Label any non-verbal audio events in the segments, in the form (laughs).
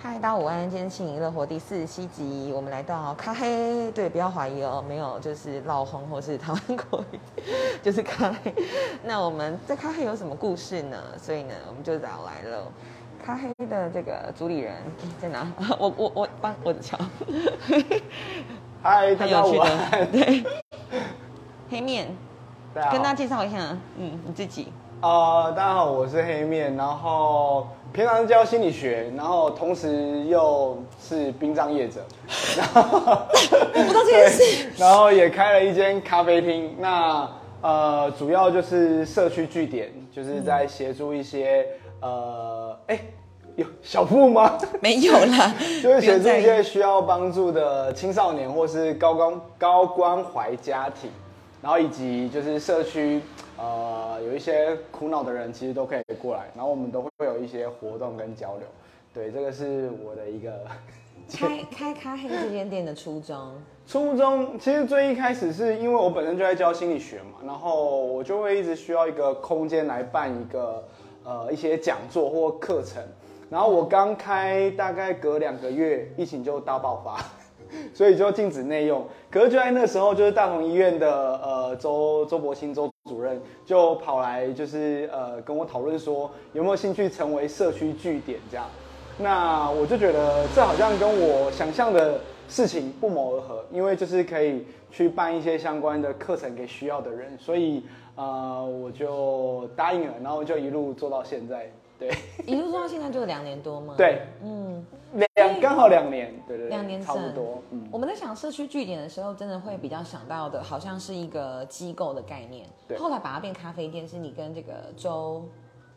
嗨，大家午安！今天《轻盈乐活》第四十七集，我们来到咖黑。对，不要怀疑哦，没有就是老红或是台湾国语，(laughs) 就是咖黑。那我们在咖黑有什么故事呢？所以呢，我们就找来了咖黑的这个主理人在哪？(laughs) 我我我帮我的桥。嗨，大很有趣家午安。的，对。(laughs) 黑面，跟大家介绍一下，嗯，你自己。呃，大家好，我是黑面，然后平常教心理学，然后同时又是殡葬业者，然后我不知道这件事。(laughs) 然后也开了一间咖啡厅。那呃，主要就是社区据点，就是在协助一些呃，哎、有小富吗？(laughs) 没有啦，(laughs) 就是协助一些需要帮助的青少年或是高关高关怀家庭，然后以及就是社区呃有一些苦恼的人，其实都可以过来，然后我们都会有一些活动跟交流。对，这个是我的一个 (laughs) 开开咖黑这间店的初衷。初衷。其实最一开始是因为我本身就在教心理学嘛，然后我就会一直需要一个空间来办一个呃一些讲座或课程。然后我刚开大概隔两个月，疫情就大爆发，所以就禁止内用。可是就在那时候，就是大同医院的呃周周伯清周主任就跑来就是呃跟我讨论说有没有兴趣成为社区据点这样。那我就觉得这好像跟我想象的事情不谋而合，因为就是可以去办一些相关的课程给需要的人，所以呃我就答应了，然后就一路做到现在。对一路做到现在就两年多吗？，对，嗯，两刚好两年，对对对，两年差不多。嗯，我们在想社区据点的时候，真的会比较想到的，好像是一个机构的概念。对后来把它变咖啡店，是你跟这个周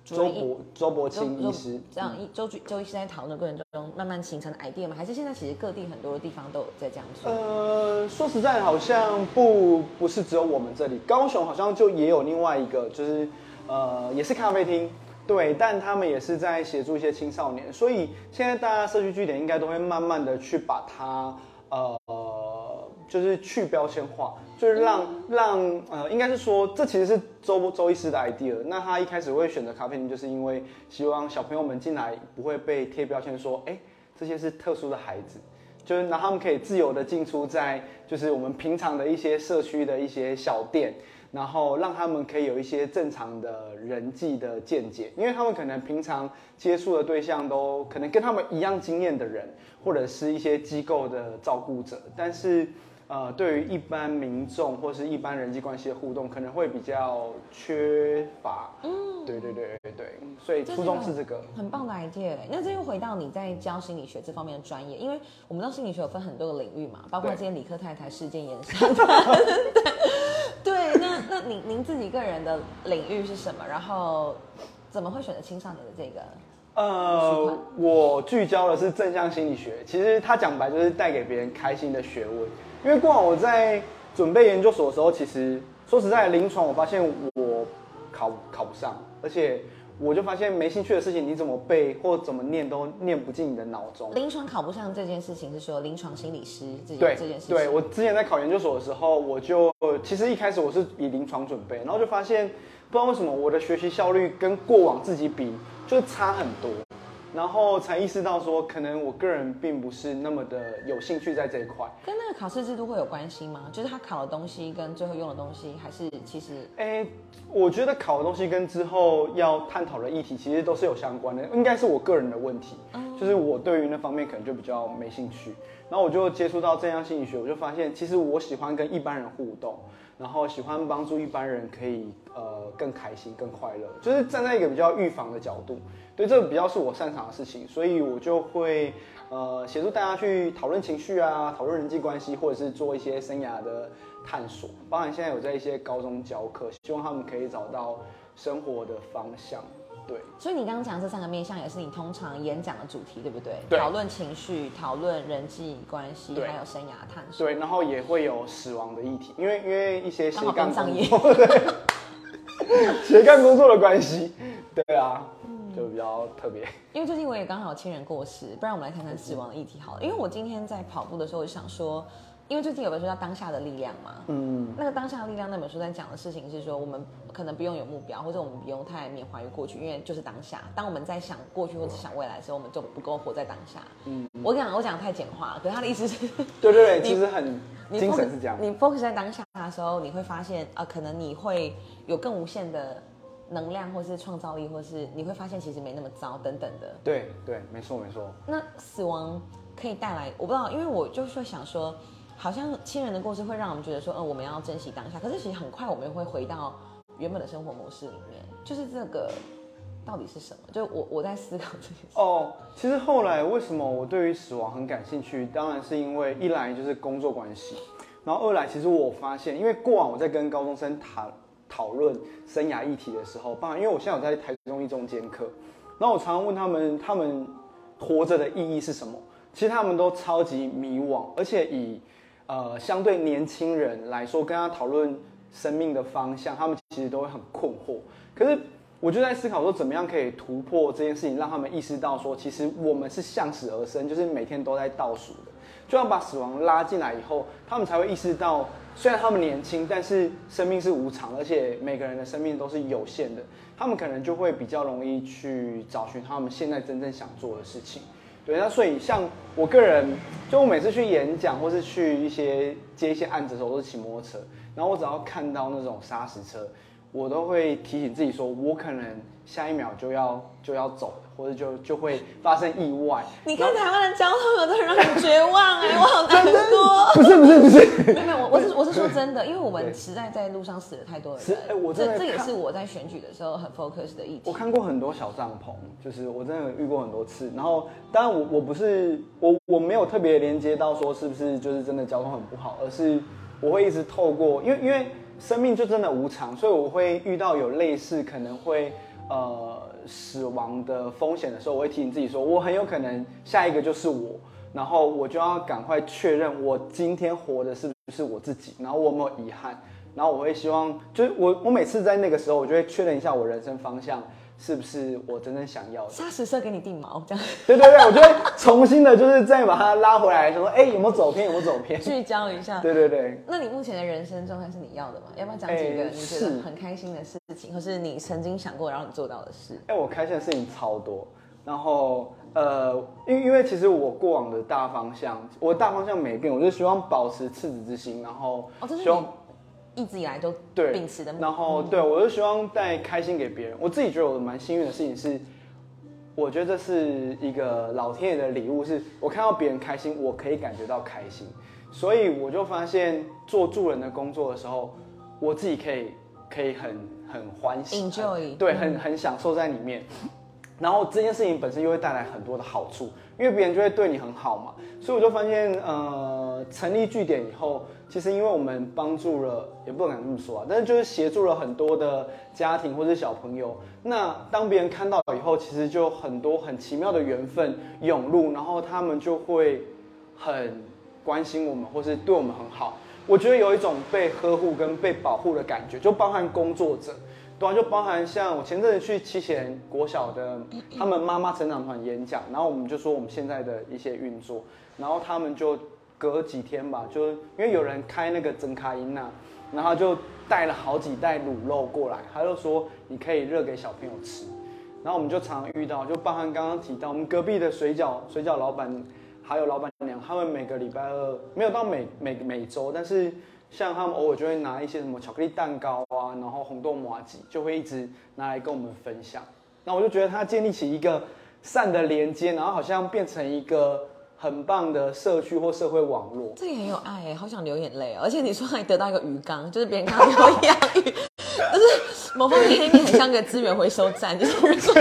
周任一伯周伯清医师，这样一周周医师在讨论过程中慢慢形成的 idea 吗？还是现在其实各地很多的地方都有在这样做？呃，说实在，好像不不是只有我们这里，高雄好像就也有另外一个，就是呃，也是咖啡厅，对，但他们也是在协助一些青少年，所以现在大家社区据点应该都会慢慢的去把它呃，就是去标签化，就是让让呃，应该是说这其实是周周医师的 idea。那他一开始会选择咖啡厅，就是因为希望小朋友们进来不会被贴标签说，哎、这些是特殊的孩子。就是让他们可以自由的进出在就是我们平常的一些社区的一些小店，然后让他们可以有一些正常的人际的见解，因为他们可能平常接触的对象都可能跟他们一样经验的人，或者是一些机构的照顾者，但是呃，对于一般民众或是一般人际关系的互动，可能会比较缺乏。嗯，对对对对对，所以初衷是这个。很棒的 idea。那这又回到你在教心理学这方面的专业，因为我们知道心理学有分很多个领域嘛，包括对今天理科太太事件延伸。(laughs) 对，那那您您自己个人的领域是什么？然后怎么会选择青少年的这个？呃，我聚焦的是正向心理学，其实它讲白就是带给别人开心的学问。因为过往我在准备研究所的时候，其实说实在，临床我发现我考考不上，而且我就发现没兴趣的事情，你怎么背或怎么念都念不进你的脑中。临床考不上这件事情是说临床心理师这件对这件事情。对，我之前在考研究所的时候，我就其实一开始我是以临床准备，然后就发现不知道为什么我的学习效率跟过往自己比就差很多，然后才意识到说，可能我个人并不是那么的有兴趣在这一块。跟那个考试制度会有关系吗？就是他考的东西跟最后用的东西，还是其实哎，我觉得考的东西跟之后要探讨的议题其实都是有相关的，应该是我个人的问题，就是我对于那方面可能就比较没兴趣。然后我就接触到正向心理学，我就发现其实我喜欢跟一般人互动，然后喜欢帮助一般人可以呃更开心、更快乐，就是站在一个比较预防的角度，对这个比较是我擅长的事情，所以我就会呃协助大家去讨论情绪啊，讨论人际关系，或者是做一些生涯的探索。包含现在有在一些高中教课，希望他们可以找到生活的方向。对，所以你刚刚讲这三个面向，也是你通常演讲的主题，对不对？对讨论情绪，讨论人际关系，对还有生涯探索。对，然后也会有死亡的议题，因为因为一些斜杠工作，对，(laughs) 斜杠工作的关系，对啊，就比较特别。因为最近我也刚好亲人过世，不然我们来谈谈死亡的议题好了。因为我今天在跑步的时候，我就想说，因为最近有本书叫《当下的力量》嘛，嗯，那个《当下的力量》那本书在讲的事情是说，我们可能不用有目标，或者我们不用太缅怀于过去，因为就是当下。当我们在想过去或者想未来的时候，我们就不够活在当下。嗯，我讲我讲得太简化了，可是他的意思是，(laughs) 对对对，其实很你精神是这样。你 focus 在当下的时候，你会发现啊、可能你会有更无限的能量，或是创造力，或是你会发现其实没那么糟等等的。对对，没错没错。那死亡可以带来，我不知道，因为我就是会想说，好像亲人的过世会让我们觉得说，嗯，我们要珍惜当下。可是其实很快我们又会回到原本的生活模式里面，就是这个到底是什么？就我我在思考这件事。哦，其实后来为什么我对于死亡很感兴趣？当然是因为一来就是工作关系，然后二来其实我发现，因为过往我在跟高中生谈讨论生涯议题的时候，包含因为我现在有在台中一中间课，然后我常常问他们，他们活着的意义是什么？其实他们都超级迷惘，而且以呃相对年轻人来说，跟他讨论生命的方向，他们其实都会很困惑。可是我就在思考说，怎么样可以突破这件事情，让他们意识到说，其实我们是向死而生，就是每天都在倒数的。就要把死亡拉进来以后，他们才会意识到，虽然他们年轻，但是生命是无常，而且每个人的生命都是有限的。他们可能就会比较容易去找寻他们现在真正想做的事情。对，那所以像我个人，就我每次去演讲或是去一些接一些案子的时候，我都是骑摩托车，然后我只要看到那种砂石车，我都会提醒自己说，我可能下一秒就要就要走了，或者就就会发生意外。你看台湾的交通有的人让你绝望哎、我好 (laughs) 难过。不是不是不是，没有没有，我我是我是说真的，因为我们实在在路上死了太多的是人，哎我这这也是我在选举的时候很 focus 的议题。我看过很多小帐篷，就是我真的遇过很多次。然后，当然我我不是我我没有特别连接到说是不是就是真的交通很不好，而是我会一直透过，因为因为生命就真的无常，所以我会遇到有类似可能会呃死亡的风险的时候，我会提醒自己说，我很有可能下一个就是我，然后我就要赶快确认我今天活的是不是我自己，然后我有没有遗憾。然后我会希望，就是我我每次在那个时候，我就会确认一下我人生方向是不是我真正想要的。沙石色给你定毛，这样对对对，我就会重新的，就是再把它拉回来，就说，哎，有没有走偏？有没有走偏？聚焦一下。对对对，那你目前的人生状态是你要的吗？要不要讲几个哎你觉是得很开心的事情，或是你曾经想过然后你做到的事？哎，我开心的事情超多。然后呃，因因为其实我过往的大方向，我的大方向没变，我就希望保持赤子之心，然后希望你一直以来都对秉持的目然后对我就希望带开心给别人。我自己觉得我蛮幸运的事情是，我觉得这是一个老天爷的礼物，是我看到别人开心，我可以感觉到开心。所以我就发现做助人的工作的时候，我自己可以可以很很欢喜 Enjoy 对，很很享受在里面。然后这件事情本身又会带来很多的好处，因为别人就会对你很好嘛，所以我就发现，呃，成立据点以后，其实因为我们帮助了，也不能这么说啊，但是就是协助了很多的家庭或者小朋友。那当别人看到以后，其实就很多很奇妙的缘分涌入，然后他们就会很关心我们，或是对我们很好。我觉得有一种被呵护跟被保护的感觉，就包含工作者。对啊，就包含像我前阵子去七贤国小的他们妈妈成长团演讲，然后我们就说我们现在的一些运作，然后他们就隔几天吧，就因为有人开那个真卡音呐，然后就带了好几袋卤肉过来，他就说你可以热给小朋友吃，然后我们就常常遇到，就包含刚刚提到我们隔壁的水饺水饺老板还有老板娘，他们每个礼拜二没有到每每每周，但是。像他们偶尔就会拿一些什么巧克力蛋糕啊，然后红豆麻吉，就会一直拿来跟我们分享。那我就觉得他建立起一个善的连接，然后好像变成一个很棒的社区或社会网络。这也很有爱，好想流眼泪哦！而且你说还得到一个鱼缸，就是别人看到有养鱼，就是某方面黑面很像个资源回收站，就是说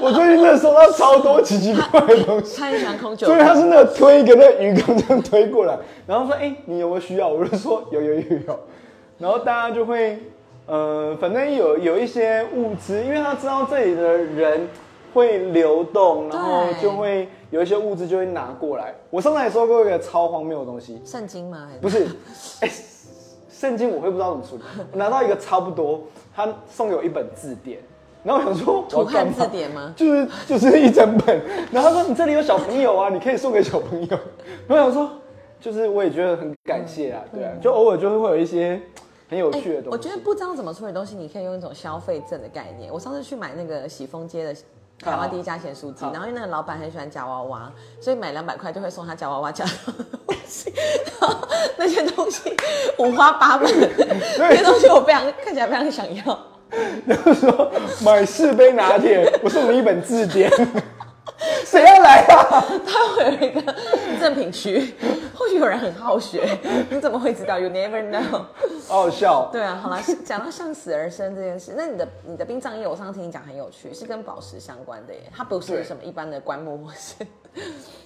我最近真的收到超多奇奇怪怪的东西，他很喜欢空酒所以他是那个推一个那个鱼缸这样推过来，然后说：“哎、你有没有需要？”我就说：“有有有有。”然后大家就会，呃，反正有有一些物资，因为他知道这里的人会流动，然后就会有一些物资就会拿过来。我上次也收过一个超荒谬的东西，圣经吗？不是，哎、圣经我会不知道怎么处理。(laughs) 我拿到一个差不多，他送给我一本字典，然后我想说 (laughs) 我土要干嘛汉字典吗？就是就是一整本，(laughs) 然后他说你这里有小朋友啊，你可以送给小朋友。然后我想说就是我也觉得很感谢啊，嗯对啊，就偶尔就是会有一些很有趣的东西。我觉得不知道怎么处理东西，你可以用一种消费证的概念。我上次去买那个喜丰街的台湾第一家咸酥鸡，然后因为那个老板很喜欢夹娃娃，所以买两百块就会送他夹娃娃夹的东西，然后那些东西五花八门，那些东西我非常看起来非常想要。然 (laughs) 后说买四杯拿铁，我送你一本字典，谁要来啊？他会有一个赠品区，或许有人很好学，你怎么会知道？You never know。好好笑。对啊，好了，讲到向死而生这件事，那你的你的殡葬业，我上次听你讲很有趣，是跟宝石相关的耶，它不是什么一般的棺木或是。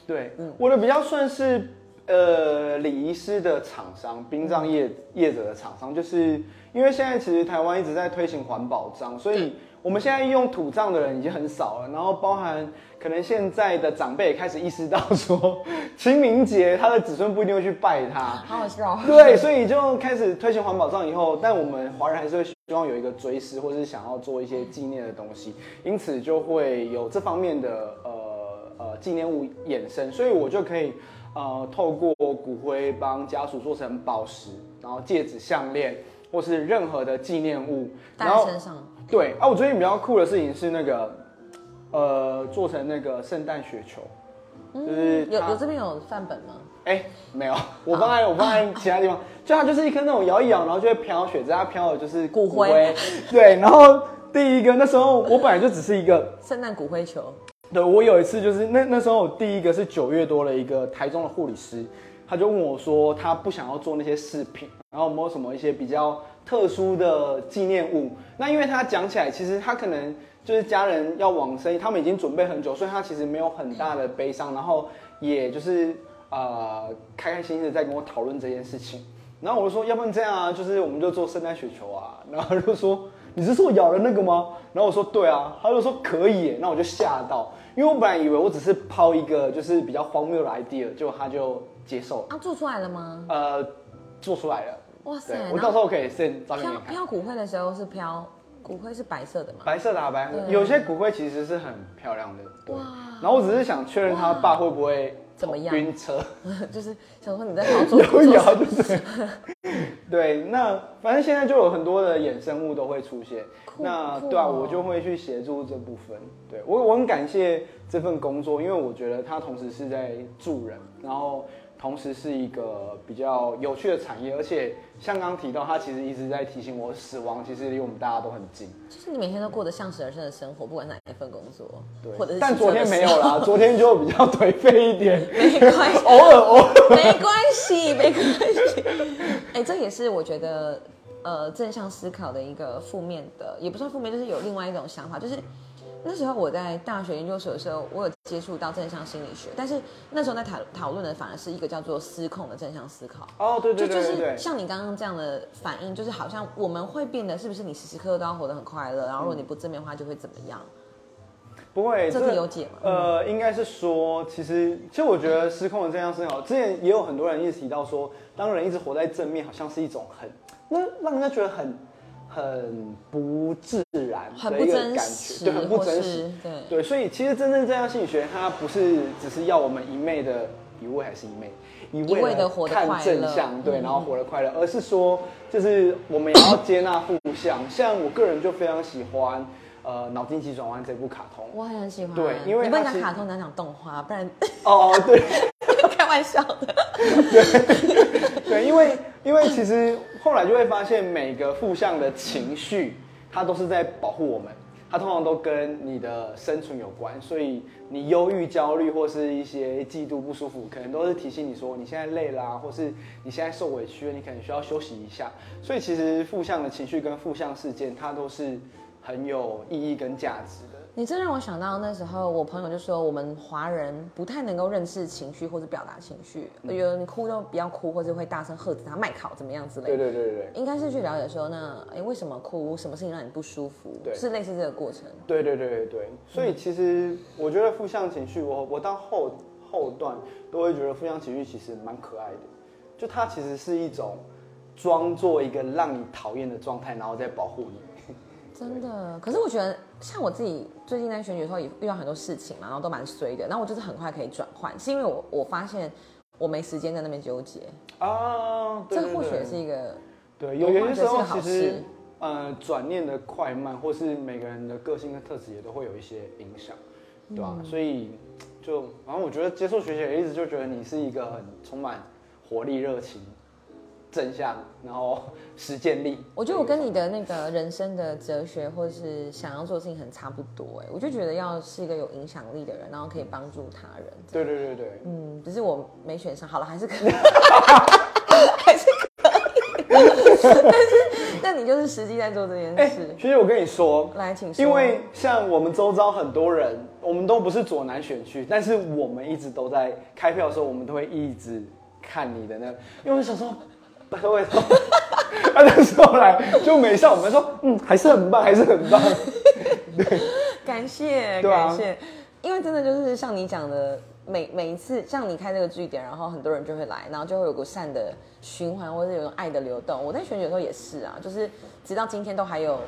对，嗯我的比较算是呃礼仪师的厂商，殡葬业业者的厂商，就是因为现在其实台湾一直在推行环保章，所以我们现在用土葬的人已经很少了，然后包含可能现在的长辈也开始意识到说，(laughs) 清明节他的子孙不一定会去拜他，好好笑。对，所以就开始推行环保葬以后，但我们华人还是会希望有一个追思，或是想要做一些纪念的东西，因此就会有这方面的呃呃纪念物衍生，所以我就可以呃透过骨灰帮家属做成宝石，然后戒指、项链，或是任何的纪念物，戴然后在身上，对啊，我最近比较酷的事情是那个呃做成那个圣诞雪球，就是嗯有它有这边有范本吗？哎、没有，我放在我放在其他地方，就它就是一颗那种摇一摇，然后就会飘雪，只是它飘的就是骨灰对，然后第一个那时候我本来就只是一个，(laughs) 圣诞骨灰球，对我有一次就是那那时候我第一个是九月多的一个台中的护理师，他就问我说他不想要做那些饰品，然后有没有什么一些比较特殊的纪念物？那因为他讲起来，其实他可能就是家人要往生，他们已经准备很久，所以他其实没有很大的悲伤，然后也就是呃开开心心的在跟我讨论这件事情。然后我就说，要不然这样啊，就是我们就做圣诞雪球啊。然后他就说，你是说我咬了那个吗？然后我说对啊。他就说可以。那我就吓到，因为我本来以为我只是抛一个就是比较荒谬的 idea，结果他就接受了，啊，做出来了吗？呃，做出来了。哇塞，，我到时候可以 send 照片给飘你看。飘骨灰的时候是飘，骨灰是白色的嘛？白色的啊，白有些骨灰其实是很漂亮的。对哇然后我只是想确认他爸会不会怎么样晕车。(laughs) 就是想说你在操作摇一摇就对。(laughs) 对，那反正现在就有很多的衍生物都会出现。那对啊，我就会去协助这部分。对我我很感谢这份工作，因为我觉得它同时是在助人，然后同时是一个比较有趣的产业，而且像刚刚提到，它其实一直在提醒我，死亡其实离我们大家都很近。就是你每天都过得向死而生的生活，不管哪一份工作，对，或者是但昨天没有啦，啦，昨天就比较颓废一点，(laughs) 没关系，偶尔偶尔。没关系，没关系。哎、这也是我觉得呃正向思考的一个负面的，也不算负面，就是有另外一种想法，就是那时候我在大学研究所的时候，我有接触到正向心理学，但是那时候在讨讨论的反而是一个叫做失控的正向思考。哦，对对就就对对对是。像你刚刚这样的反应，就是好像我们会变得是不是你时时刻刻都要活得很快乐，然后如果你不正面的话就会怎么样？不会，这个有解吗？呃，应该是说，其实其实我觉得失控的正向思考，之前也有很多人一直提到说，当人一直活在正面，好像是一种很那让人家觉得很很不自然很不的一个感真实，觉，对，很不真实。对。对，所以其实真正正向心理学，它不是只是要我们一昧的一味还是一昧一一味的看正向，对，嗯然后活得快乐，而是说就是我们也要接纳负向。像我个人就非常喜欢呃《脑筋急转弯》这部卡通。我很喜欢。对因为你不讲卡通，你要讲动画，不然哦哦，对。(laughs) 开玩笑的。对，对因为因为其实后来就会发现，每个负向的情绪，它都是在保护我们，它通常都跟你的生存有关。所以你忧郁、焦虑或是一些嫉妒、不舒服，可能都是提醒你说你现在累啦、或是你现在受委屈了，你可能需要休息一下。所以其实负向的情绪跟负向事件，它都是很有意义跟价值的。你这让我想到那时候，我朋友就说，我们华人不太能够认识情绪或者表达情绪，嗯有人哭就不要哭，或者会大声喝止他、卖考怎么样之类对的。对对对对。应该是去了解说，那哎为什么哭？什么事情让你不舒服？是类似这个过程。对对对对对，所以其实我觉得负向情绪，我我到后后段都会觉得负向情绪其实蛮可爱的，就它其实是一种装作一个让你讨厌的状态，然后再保护你。(laughs) 真的，可是我觉得像我自己最近在选举的时候也遇到很多事情嘛，然后都蛮衰的，然后我就是很快可以转换，是因为我我发现我没时间在那边纠结，啊，对对对这或许也是一个对，有有些时候其实呃转念的快慢，或是每个人的个性跟特质也都会有一些影响，对吧、嗯？所以就反正我觉得接受学姐的意思，就觉得你是一个很充满活力、热情、正向，然后实践力。我觉得我跟你的那个人生的哲学或是想要做的事情很差不多，哎，我就觉得要是一个有影响力的人，然后可以帮助他人。对对对对，嗯，只是我没选上，好了，还是可以，(laughs) 还是可以。但是，那你就是实际在做这件哎、事。其实，我跟你说，来，请说。因为像我们周遭很多人，我们都不是左南选区，但是我们一直都在开票的时候，我们都会一直看你的那个，因为我想说，拜托拜托，他那时候来就没上，我们说，嗯，还是很棒，还是很棒。感谢，感谢，因为真的就是像你讲的，每每一次像你开这个据点，然后很多人就会来，然后就会有个善的循环，或者有种爱的流动。我在选举的时候也是啊，就是直到今天都还有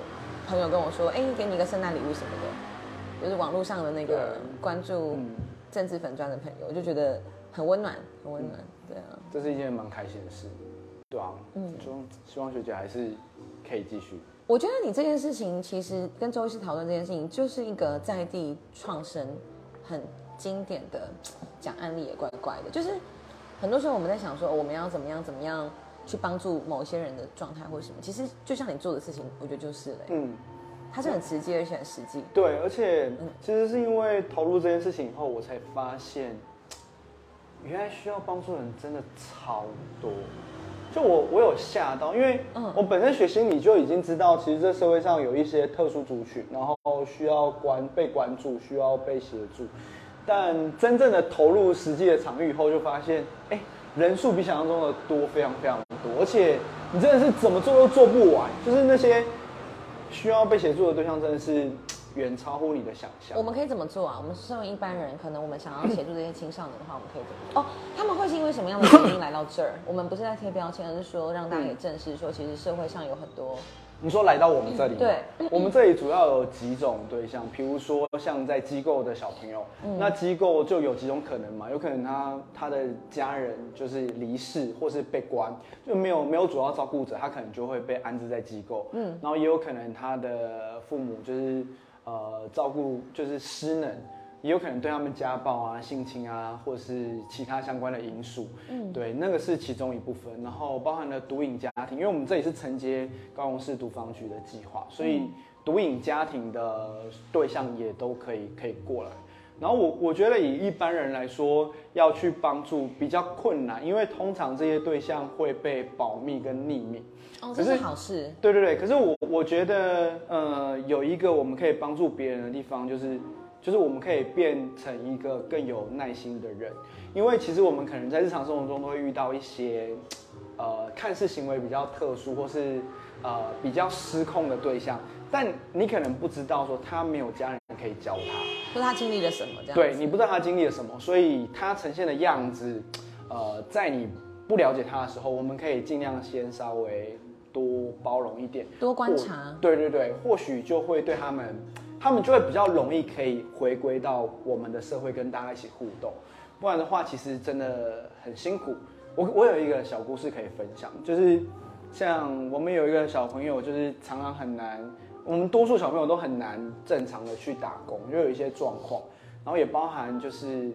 朋友跟我说，哎、给你一个圣诞礼物什么的，就是网络上的那个对关注嗯政治粉砖的朋友，我就觉得很温暖，很温暖，对啊。这是一件蛮开心的事，对啊，嗯，就希望学姐还是可以继续。我觉得你这件事情，其实跟周医师讨论这件事情，就是一个在地创生很经典的讲案例，也怪怪的。就是很多时候我们在想说，哦我们要怎么样怎么样去帮助某些人的状态或者什么，其实就像你做的事情，我觉得就是了，嗯，它是很直接而且很实际。对，而且其实是因为投入这件事情以后，我才发现，原来需要帮助的人真的超多。就我我有吓到，因为嗯我本身学心理就已经知道，其实这社会上有一些特殊族群，然后需要关被关注，需要被协助。但真正的投入实际的场域以后，就发现，哎、人数比想象中的多，非常非常多，而且你真的是怎么做都做不完，就是那些需要被协助的对象，真的是远超乎你的想象我。们可以怎么做啊？我们身为一般人，可能我们想要协助这些青少年的话，我们可以怎么做？哦，他们会是因为什么样的原因来到这儿？(laughs) 我们不是在贴标签，而是说让大家也正视说，其实社会上有很多你说来到我们这里，对 (laughs) 我们这里主要有几种对象，比如说像在机构的小朋友，那机构就有几种可能嘛，有可能他他的家人就是离世或是被关，就没有没有主要照顾者，他可能就会被安置在机构，嗯，然后也有可能他的父母就是呃照顾就是失能。也有可能对他们家暴啊、性侵啊，或是其他相关的因素，嗯，对，那个是其中一部分。然后包含了毒瘾家庭，因为我们这里是承接高雄市毒防局的计划，所以毒瘾家庭的对象也都可以可以过来。然后我我觉得以一般人来说，要去帮助比较困难，因为通常这些对象会被保密跟匿名。哦，这是好事。对对对，可是我我觉得，呃，有一个我们可以帮助别人的地方，就是就是我们可以变成一个更有耐心的人，因为其实我们可能在日常生活中都会遇到一些，呃，看似行为比较特殊或是呃比较失控的对象，但你可能不知道说他没有家人可以教他，说他经历了什么这样？对你不知道他经历了什么，所以他呈现的样子，呃，在你不了解他的时候，我们可以尽量先稍微多包容一点，多观察。对对对，或许就会对他们，他们就会比较容易可以回归到我们的社会，跟大家一起互动。不然的话，其实真的很辛苦。我我有一个小故事可以分享，就是像我们有一个小朋友，就是常常很难，我们多数小朋友都很难正常的去打工，就有一些状况，然后也包含就是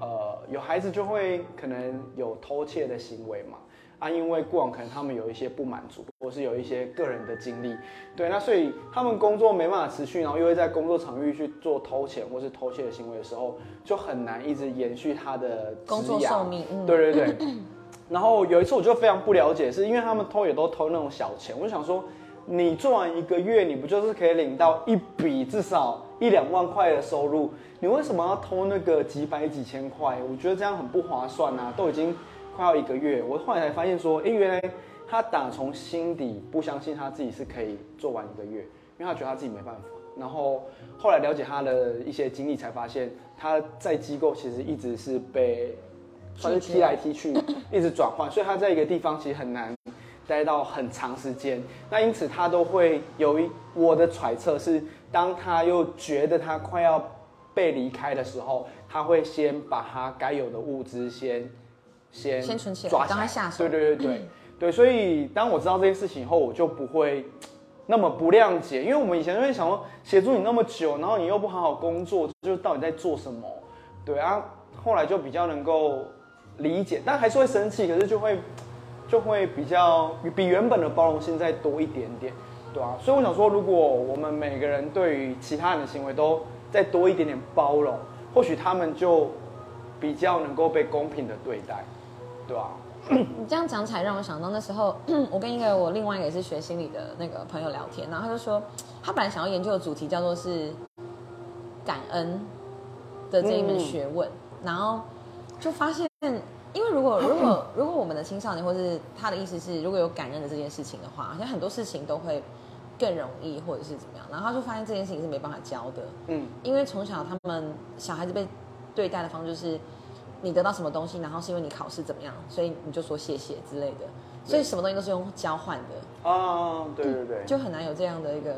呃，有孩子就会可能有偷窃的行为嘛，啊，因为过往可能他们有一些不满足，或是有一些个人的经历，对，那所以他们工作没办法持续，然后又会在工作场域去做偷钱或是偷窃的行为的时候，就很难一直延续他的工作寿命嗯对对对。然后有一次我就非常不了解，是因为他们偷也都偷那种小钱，我就想说，你做完一个月，你不就是可以领到一笔至少一两万块的收入？你为什么要偷那个几百几千块？我觉得这样很不划算啊！都已经快要一个月，我后来才发现说，哎，原来他打从心底不相信他自己是可以做完一个月，因为他觉得他自己没办法。然后后来了解他的一些经历，才发现他在机构其实一直是被算是踢来踢去，一直转换，所以他在一个地方其实很难待到很长时间。那因此他都会有一我的揣测是，当他又觉得他快要被离开的时候，他会先把他该有的物资先先先存起来抓赶快下手。对对对对。对，所以当我知道这件事情以后，我就不会那么不谅解，因为我们以前就会想说，协助你那么久，然后你又不好好工作，就到底在做什么？对啊，后来就比较能够理解，但还是会生气，可是就会就会比较比原本的包容性再多一点点，对啊，所以我想说，如果我们每个人对于其他人的行为都再多一点点包容，或许他们就比较能够被公平的对待，对吧、(coughs) 你这样讲起来，让我想到那时候，(coughs) 我跟一个我另外一个也是学心理的那个朋友聊天，然后他就说，他本来想要研究的主题叫做是感恩的这一门学问，然后就发现，因为如果 (coughs) 如果如果我们的青少年，或是他的意思是，如果有感恩的这件事情的话，好像很多事情都会更容易，或者是怎么样，然后他就发现这件事情是没办法教的，嗯，因为从小他们小孩子被对待的方式是，你得到什么东西，然后是因为你考试怎么样，所以你就说谢谢之类的，所以什么东西都是用交换的，啊，对对对，就很难有这样的一个。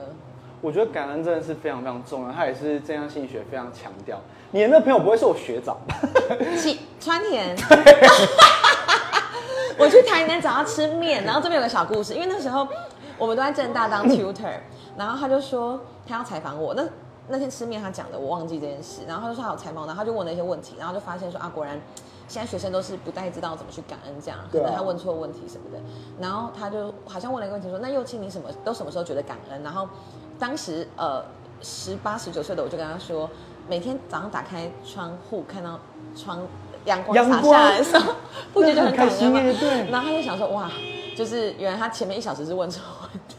我觉得感恩真的是非常非常重要，它也是正向心理学非常强调。你的那个朋友不会是我学长吧？(laughs) 起川田，(laughs) 我去台南找他吃面，然后这边有个小故事，因为那时候我们都在正大当 tutor，然后他就说他要采访我，那那天吃面他讲的我忘记这件事，然后他就说他有采访我，然后他就问了一些问题，然后就发现说啊，果然现在学生都是不太知道怎么去感恩，这样可能他问错问题什么的，然后他就好像问了一个问题说，那幼庆你什么都什么时候觉得感恩？然后当时呃十八十九岁的我就跟他说，每天早上打开窗户看到窗阳光洒下来的时候，(laughs) 不觉得很感恩吗对？(laughs) 然后他就想说，哇，就是原来他前面一小时是问错问题，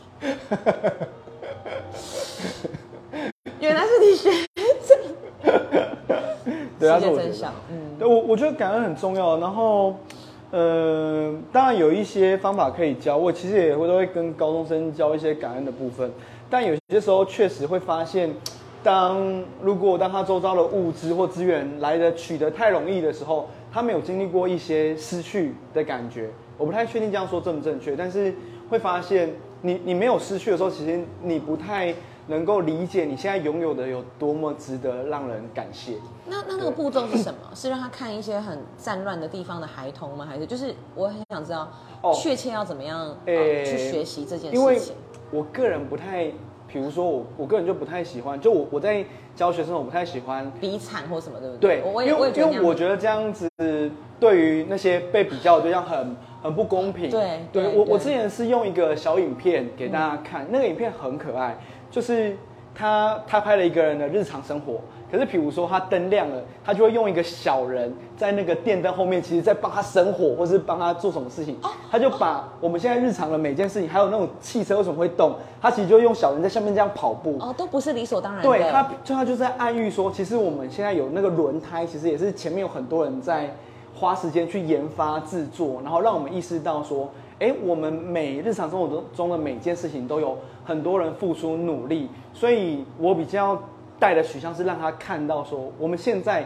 (laughs) 原来是你学长对，他是我学长界真小。，嗯，对我我觉得感恩很重要，然后，呃，当然有一些方法可以教，我其实也会都会跟高中生教一些感恩的部分，但有些时候确实会发现，当如果当他周遭的物资或资源来的取得太容易的时候，他没有经历过一些失去的感觉，我不太确定这样说正不正确，但是会发现你你没有失去的时候，其实你不太能够理解你现在拥有的有多么值得让人感谢。那那那个步骤是什么？(coughs) 是让他看一些很战乱的地方的孩童吗？还是就是我很想知道哦确切要怎么样、去学习这件事因为事情？我个人不太，比如说我我个人就不太喜欢，就我我在教学生，我不太喜欢。比惨或什么，对不对，我我也因为因为我觉得这样子对于那些被比较的对象很很不公平。对对对我我之前是用一个小影片给大家看，那个影片很可爱，就是他他拍了一个人的日常生活。可是，比如说他灯亮了，他就会用一个小人在那个电灯后面，其实在帮他生火，或是帮他做什么事情。他就把我们现在日常的每件事情，还有那种汽车为什么会动，他其实就用小人在下面这样跑步。哦，都不是理所当然的。对他，就他就在暗喻说，其实我们现在有那个轮胎，其实也是前面有很多人在花时间去研发制作，然后让我们意识到说，哎，我们每日常生活中中的每件事情都有很多人付出努力，所以我比较带的取向是让他看到说，我们现在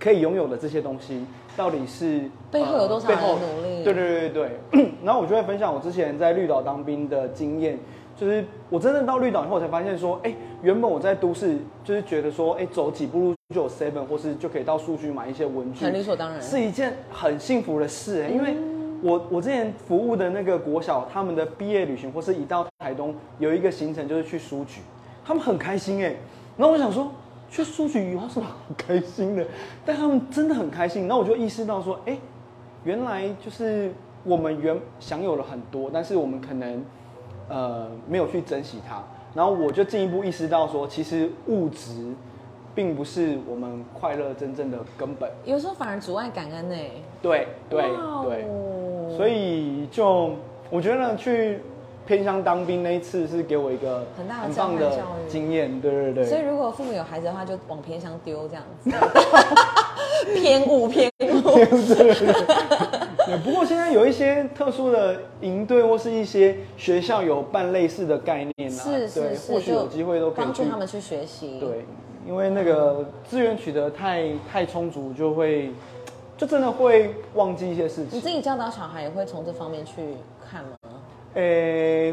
可以拥有的这些东西，到底是背后有多少人的努力对对对对对。然后我就会分享我之前在绿岛当兵的经验，就是我真正到绿岛以后，我才发现说，哎，原本我在都市就是觉得说，哎，走几步路就有 seven，或是就可以到数据买一些文具，很理所当然。是一件很幸福的事、哎，因为我我之前服务的那个国小，他们的毕业旅行或是一到台东有一个行程就是去书局，他们很开心哎、然后我想说，去书局有什么好开心的？但他们真的很开心。然后我就意识到说，哎、原来就是我们原享有了很多，但是我们可能呃没有去珍惜它。然后我就进一步意识到说，其实物质并不是我们快乐真正的根本。有时候反而阻碍感恩呢。对对哇对，哦所以就我觉得去偏乡当兵那一次是给我一个很大的很棒的教育经验。对对对。所以如果父母有孩子的话，就往偏乡丢这样子，偏 (laughs) 误偏误。(laughs) 对，不过现在有一些特殊的营队或是一些学校有办类似的概念啊，是是，是，或许有机会都可以去帮助他们去学习。对，因为那个资源取得太太充足，就会就真的会忘记一些事情。你自己教导小孩也会从这方面去看吗？诶、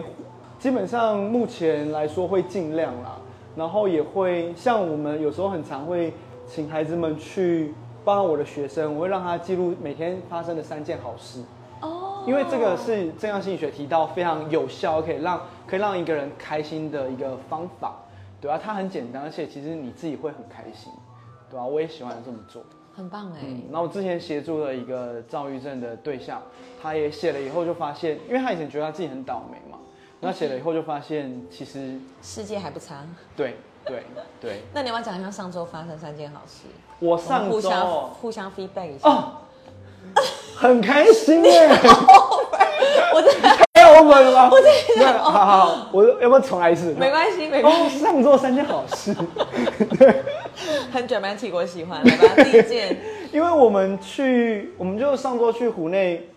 基本上目前来说会尽量啦，然后也会像我们有时候很常会请孩子们去包含我的学生，我会让他记录每天发生的三件好事。哦，因为这个是正向心理学提到非常有效，可以让可以让一个人开心的一个方法，对啊，它很简单，而且其实你自己会很开心，对啊，我也喜欢这么做。很棒哎、嗯，然后我之前协助了一个躁郁症的对象，他也写了以后就发现，因为他以前觉得他自己很倒霉嘛，那写了以后就发现其实世界还不差。对对对，(laughs) 那你要不要讲一下上周发生三件好事？我上周相互相 feedback 一下。哦很开心耶，(laughs) 我真的太 over 了吗？我这好好好，我要不要重来一次？没关系，没关哦，系，上座三件好事。很 dramatic，我喜欢。来吧，第一件，(laughs) 因为我们去，我们就上周去湖内，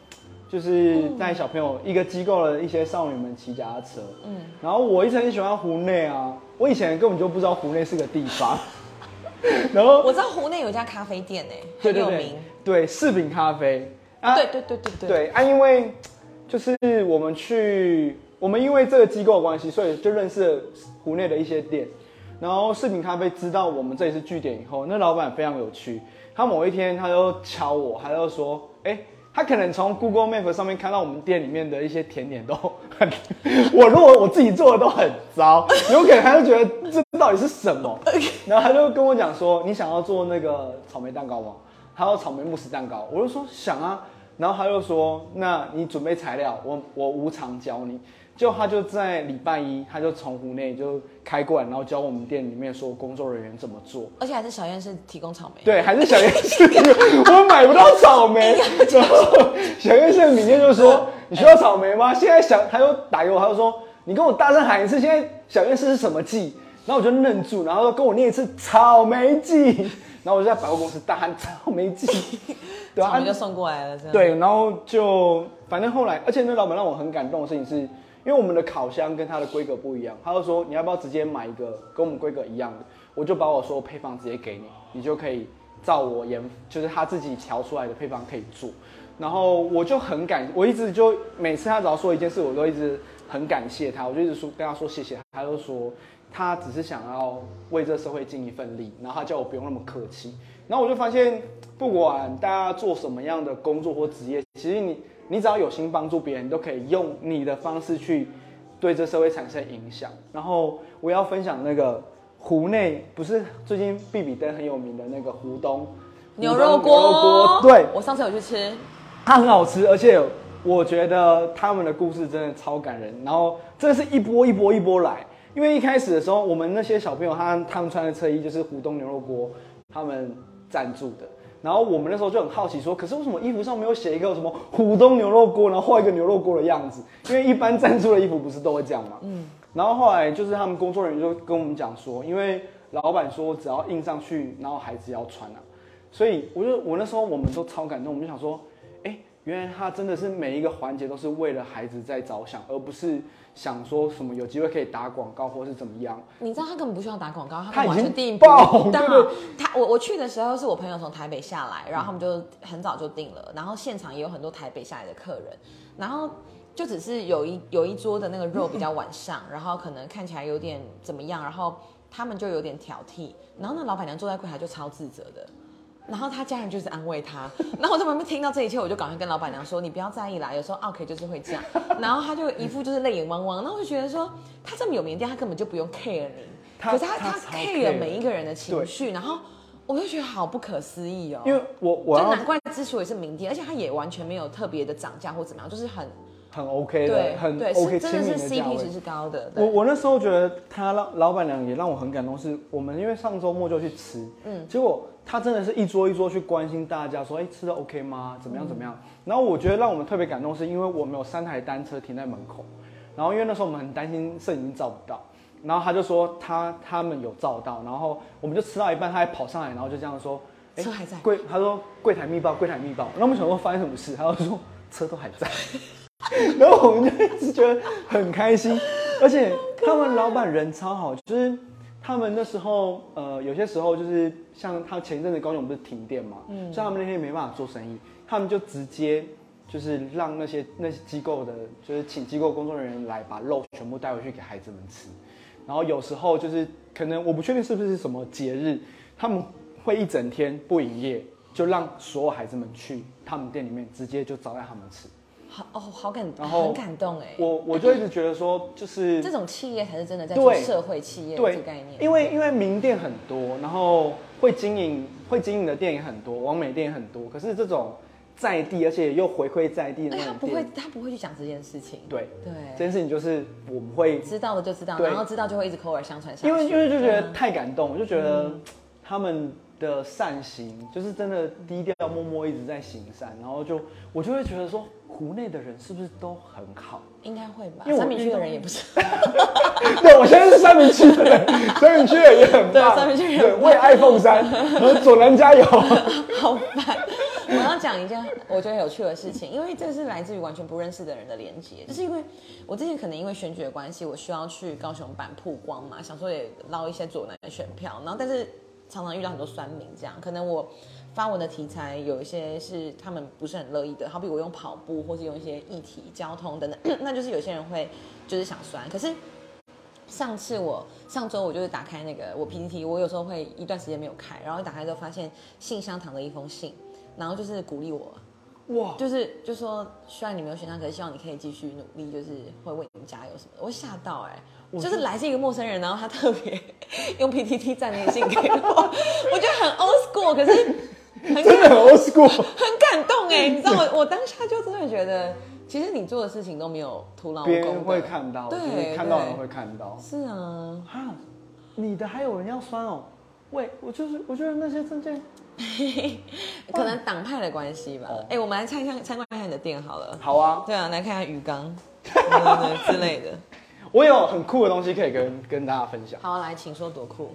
就是带小朋友一个机构的一些少女们骑脚踏车。嗯，然后我一直很喜欢湖内啊，我以前根本就不知道湖内是个地方。(laughs) 然后，我知道湖内有一家咖啡店哎，对对对很有名。，对柿饼咖啡啊，对对对对对。对啊，因为就是我们去，我们因为这个机构的关系，所以就认识湖内的一些店。然后视频咖啡知道我们这里是据点以后，那老板非常有趣。他某一天他就敲我，他就说：“哎、他可能从 Google Map 上面看到我们店里面的一些甜点都很，我如果我自己做的都很糟，有可能他就觉得这到底是什么？然后他就跟我讲说：你想要做那个草莓蛋糕吗？他要草莓慕斯蛋糕，我就说想啊。然后他就说：那你准备材料，我我无偿教你。就他就在礼拜一，他就从湖内就开过来，然后教我们店里面所有工作人员怎么做。而且还是小燕是提供草莓。对，还是小燕是，我买不到草莓。然后小燕市的米店就说：“你需要草莓吗？”现在小他又打给我，他就说：“你跟我大声喊一次，现在小燕市是什么季？”然后我就愣住，然后跟我念一次草莓季。(laughs) 然后我就在百货公司大喊草莓季，(laughs) 对啊就，送过来了。对，然后就反正后来，而且那老板让我很感动的事情是，因为我们的烤箱跟它的规格不一样，他就说你要不要直接买一个跟我们规格一样的，我就把我所有配方直接给你，你就可以照我研，就是他自己调出来的配方可以做。然后我就很感，我一直就每次他只要说一件事，我都一直很感谢他，我就一直说跟他说谢谢，他就说他只是想要为这社会尽一份力，然后他叫我不用那么客气。然后我就发现，不管大家做什么样的工作或职业，其实你你只要有心帮助别人，你都可以用你的方式去对这社会产生影响。然后我要分享那个湖内，不是最近必比登很有名的那个湖东牛肉锅，牛肉锅对，我上次有去吃，它 (laughs) 很好吃，而且我觉得他们的故事真的超感人，然后真的是一波一波一波来。因为一开始的时候，我们那些小朋友他他们穿的车衣就是湖东牛肉锅他们赞助的，然后我们那时候就很好奇说，可是为什么衣服上没有写一个什么湖东牛肉锅，然后画一个牛肉锅的样子？因为一般赞助的衣服不是都会这样嘛。嗯。然后后来就是他们工作人员就跟我们讲说，因为老板说只要印上去，然后孩子要穿啊，所以我就我那时候我们都超感动，我们就想说，哎，原来他真的是每一个环节都是为了孩子在着想，而不是想说什么有机会可以打广告或是怎么样。你知道他根本不需要打广告，他完全订爆到对对他我我去的时候是我朋友从台北下来，然后他们就很早就订了，然后现场也有很多台北下来的客人，然后就只是有一有一桌的那个肉比较晚上，然后可能看起来有点怎么样，然后他们就有点挑剔，然后那老板娘坐在柜台就超自责的。然后他家人就是安慰他，(laughs) 然后我在旁边听到这一切，我就赶快跟老板娘说：“你不要在意啦，有时候 OK 就是会这样。”然后他就一副就是泪眼汪汪，然后我就觉得说，他这么有名的店，他根本就不用 care 你，(laughs) 他可是他他他 care 每一个人的情绪，然后我就觉得好不可思议哦。因为我我难怪之所以是名店，而且他也完全没有特别的涨价或怎么样，就是很很 OK 的对，很对是真的是 CP 值。是高的。我我那时候觉得他让老板娘也让我很感动，是我们因为上周末就去吃，嗯，结果他真的是一桌一桌去关心大家，说，哎、吃的 OK 吗？怎么样怎么样？然后我觉得让我们特别感动，是因为我们有三台单车停在门口，然后因为那时候我们很担心摄影机照不到，然后他就说他他们有照到，然后我们就吃到一半，他还跑上来，然后就这样说，哎车还在柜，他说柜台密报，柜台密报，然后我们想说发生什么事，他就说车都还在。(laughs) 然后我们就一直觉得很开心，而且他们老板人超好，就是他们那时候呃有些时候就是像他前一阵子高雄不是停电嘛，嗯，所以他们那天没办法做生意，他们就直接就是让那些那些机构的，就是请机构工作人员来把肉全部带回去给孩子们吃，然后有时候就是可能我不确定是不是什么节日，他们会一整天不营业，就让所有孩子们去他们店里面直接就招待他们吃。好哦，好感，然后很感动哎。我我就一直觉得说，就是这种企业才是真的在做社会企业这对个概念。因为因为名店很多，然后会经营会经营的店也很多，王美店也很多，可是这种在地而且又回馈在地的那种他不会，，他不会去讲这件事情。对对这，件事情就是我们会知道的就知道，然后知道就会一直口耳相传下去。因为因为就觉得太感动，我就觉得他们的善行就是真的低调默默一直在行善，然后就我就会觉得说，湖内的人是不是都很好？应该会吧因为。三明区的人也不是，(laughs) 对，我现在是三明区的人，三明区的人也很棒，对三明区人对，为爱凤山和左南加油。(laughs) 好烦。我要讲一件我觉得有趣的事情，因为这是来自于完全不认识的人的连接，就是因为我之前可能因为选举的关系，我需要去高雄版曝光嘛，想说也捞一些左南的选票，然后但是常常遇到很多酸民，这样可能我发文的题材有一些是他们不是很乐意的，好比我用跑步或是用一些议题、交通等等，(coughs) 那就是有些人会就是想酸，可是。上次我上周我就是打开那个我 PPT，我有时候会一段时间没有开，然后一打开之后发现信箱堂的一封信，然后就是鼓励我，哇，就是就说虽然你没有选上，可是希望你可以继续努力，就是会为你们加油什么的。我吓到哎、就是来自一个陌生人，然后他特别用 PPT 赞那个信给我，(laughs) 我觉得很 old school，可是很真的很 old school。很感动哎、你知道我我当下就真的觉得，其实你做的事情都没有徒劳无功，别人会看到，对就是看到人对会看到。是啊。哈，你的还有人要酸哦？喂，我就是我觉得那些证件，(laughs) 可能党派的关系吧。哎、哦我们来参一下参观一下你的店好了。好啊，对啊，来看一下鱼缸，(laughs) 之类的。我有很酷的东西可以跟跟大家分享，好，来，请说多酷。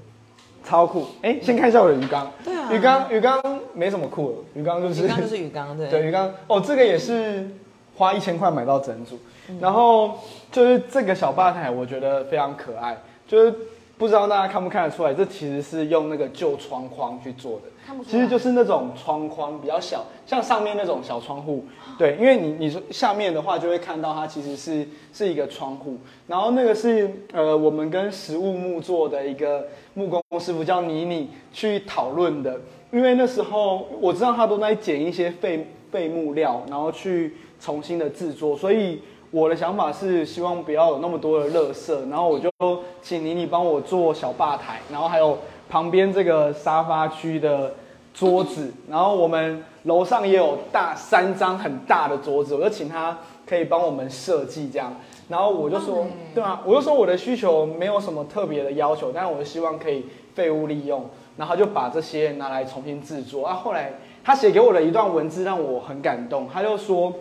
超酷。哎，先看一下我的鱼缸，对啊。鱼缸鱼缸没什么酷的，鱼缸就是鱼缸就是鱼缸，对。(laughs) 对，鱼缸。哦，这个也是花一千块买到整组，嗯。然后就是这个小吧台，我觉得非常可爱，就是不知道大家看不看得出来，这其实是用那个旧窗框去做的。其实就是那种窗框比较小，像上面那种小窗户，对，因为你你说下面的话就会看到它其实是是一个窗户，然后那个是呃我们跟实物木做的一个木工师傅叫妮妮去讨论的，因为那时候我知道他都在捡一些废废木料，然后去重新的制作，所以我的想法是希望不要有那么多的垃圾，然后我就请妮妮帮我做小吧台，然后还有旁边这个沙发区的桌子，然后我们楼上也有大三张很大的桌子，我就请他可以帮我们设计这样，然后我就说对啊，我就说我的需求没有什么特别的要求，但是我希望可以废物利用，然后他就把这些拿来重新制作啊。后来他写给我的一段文字让我很感动，他就说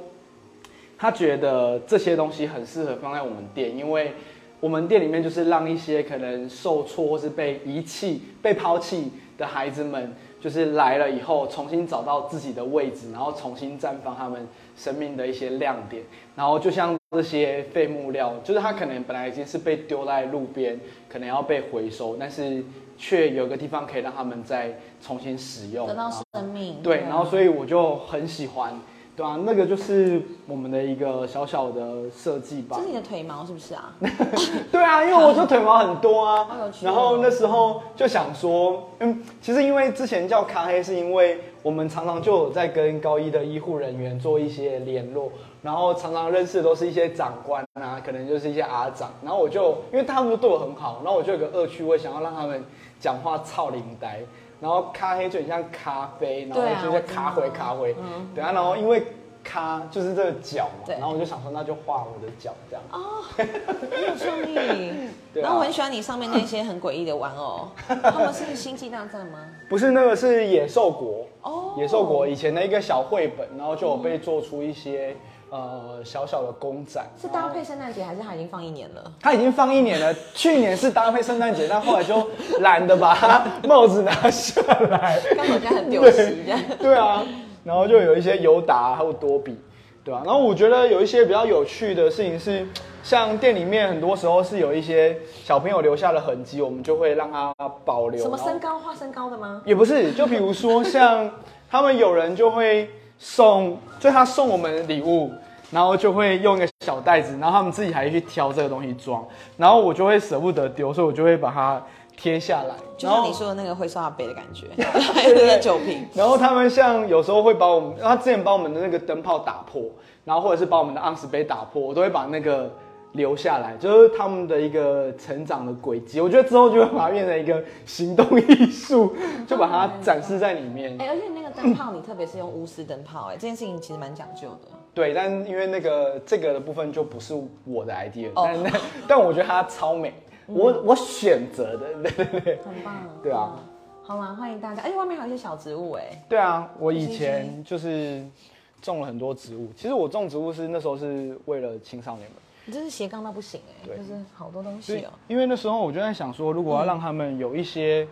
他觉得这些东西很适合放在我们店，因为我们店里面就是让一些可能受挫或是被遗弃、被抛弃的孩子们，就是来了以后重新找到自己的位置，然后重新绽放他们生命的一些亮点。然后就像这些废木料，就是它可能本来已经是被丢在路边，可能要被回收，但是却有个地方可以让他们再重新使用，得到生命。对，啊然后所以我就很喜欢，对啊，那个就是我们的一个小小的设计吧这是。你的腿毛是不是啊？(laughs) 对啊，因为我就腿毛很多啊 (laughs) 然后那时候就想说，嗯，其实因为之前叫咖黑，是因为我们常常就有在跟高一的医护人员做一些联络，然后常常认识的都是一些长官啊，可能就是一些阿长，然后我就因为他们都对我很好，然后我就有个恶趣味，想要让他们讲话操灵呆，然后咖黑就很像咖啡，然后就我知道像咖灰咖灰，嗯对啊，然后因为咖就是这个脚嘛，然后我就想说那就画我的脚这样。哦，很有创意。(laughs) 对啊。然后我很喜欢你上面那些很诡异的玩偶，(laughs) 他们是星际大战吗？不是那个是野兽国，哦，野兽国以前的一个小绘本，然后就有被做出一些呃小小的公仔。是搭配圣诞节还是它已经放一年了？它已经放一年了，去年是搭配圣诞节，但后来就懒得把它 (laughs) 帽子拿下来。刚好现在很丢弃这样。对啊，然后就有一些尤达还有多比，对啊，然后我觉得有一些比较有趣的事情是，像店里面很多时候是有一些小朋友留下的痕迹，我们就会让它保留。什么身高画身高的吗？也不是，就比如说像 (laughs) 他们有人就会送，就他送我们礼物，然后就会用一个小袋子，然后他们自己还去挑这个东西装，然后我就会舍不得丢，所以我就会把它贴下来，就像你说的那个会刷杯的感觉，还有那个酒瓶。然后他们像有时候会把我们，他之前把我们的那个灯泡打破，然后或者是把我们的盎司杯打破，我都会把那个留下来，就是他们的一个成长的轨迹。我觉得之后就会把它变成一个行动艺术，(laughs) 就把它展示在里面。哎、而且那个灯泡，你特别是用钨丝灯泡，哎，这件事情其实蛮讲究的。对，但因为那个这个的部分就不是我的 idea，、哦但但 (laughs) 但我觉得它超美，我我选择的，对对对。很棒。对啊嗯。好啦，欢迎大家。而且外面还有一些小植物，哎，对啊，我以前就是种了很多植物。其实我种植物是那时候是为了青少年们。你真是斜杠到不行，哎，对就是好多东西哦。因为那时候我就在想说，如果要让他们有一些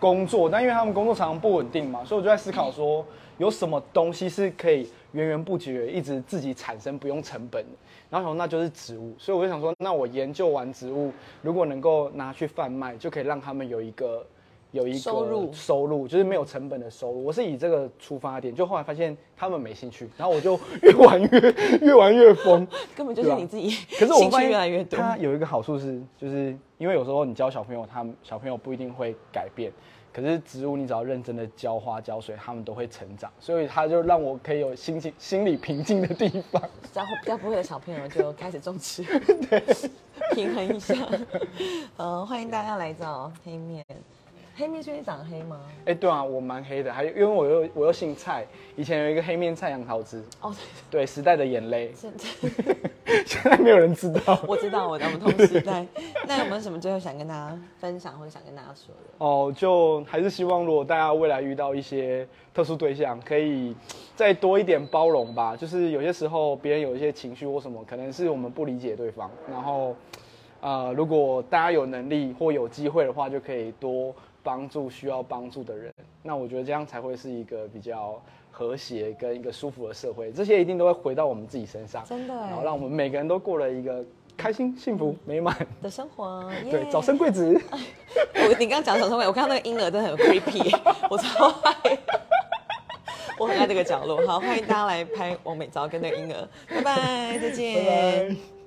工作，但因为他们工作常常不稳定嘛，所以我就在思考说，有什么东西是可以源源不绝，一直自己产生不用成本的。然后想说那就是植物，所以我就想说，那我研究完植物，如果能够拿去贩卖，就可以让他们有一个有一个收入收入就是没有成本的收入。我是以这个出发点，就后来发现他们没兴趣，然后我就越玩越越玩越疯。(laughs) 根本就是你自己可是我发现越来越多。它有一个好处是，就是因为有时候你教小朋友，他们小朋友不一定会改变，可是植物你只要认真的浇花浇水，他们都会成长，所以它就让我可以有心情心理平静的地方。比较比较不会的小朋友就开始种植，(laughs) (laughs) 平衡一下。嗯，欢迎大家来找黑面。黑面是因为长黑吗？哎、对啊，我蛮黑的，还有因为我又我又姓蔡，以前有一个黑面蔡杨桃汁，哦，(laughs) 对，时代的眼泪，现在 (laughs) 现在没有人知道。我知道我的我们同时代。(laughs) 那有没有什么最后想跟大家分享或者想跟大家说的？哦，就还是希望如果大家未来遇到一些特殊对象，可以再多一点包容吧。就是有些时候别人有一些情绪或什么，可能是我们不理解对方，然后呃，如果大家有能力或有机会的话，就可以多帮助需要帮助的人。那我觉得这样才会是一个比较和谐跟一个舒服的社会。这些一定都会回到我们自己身上，真的哎然后让我们每个人都过了一个开心、幸福、美满。的生活，(laughs) 对，早生贵子。(laughs) 我你刚刚讲早生贵，我看到那个婴儿真的很 creepy，(laughs) 我超爱，我很爱这个角落。好，欢迎大家来拍王美照跟那个婴儿，拜拜，再见。拜拜。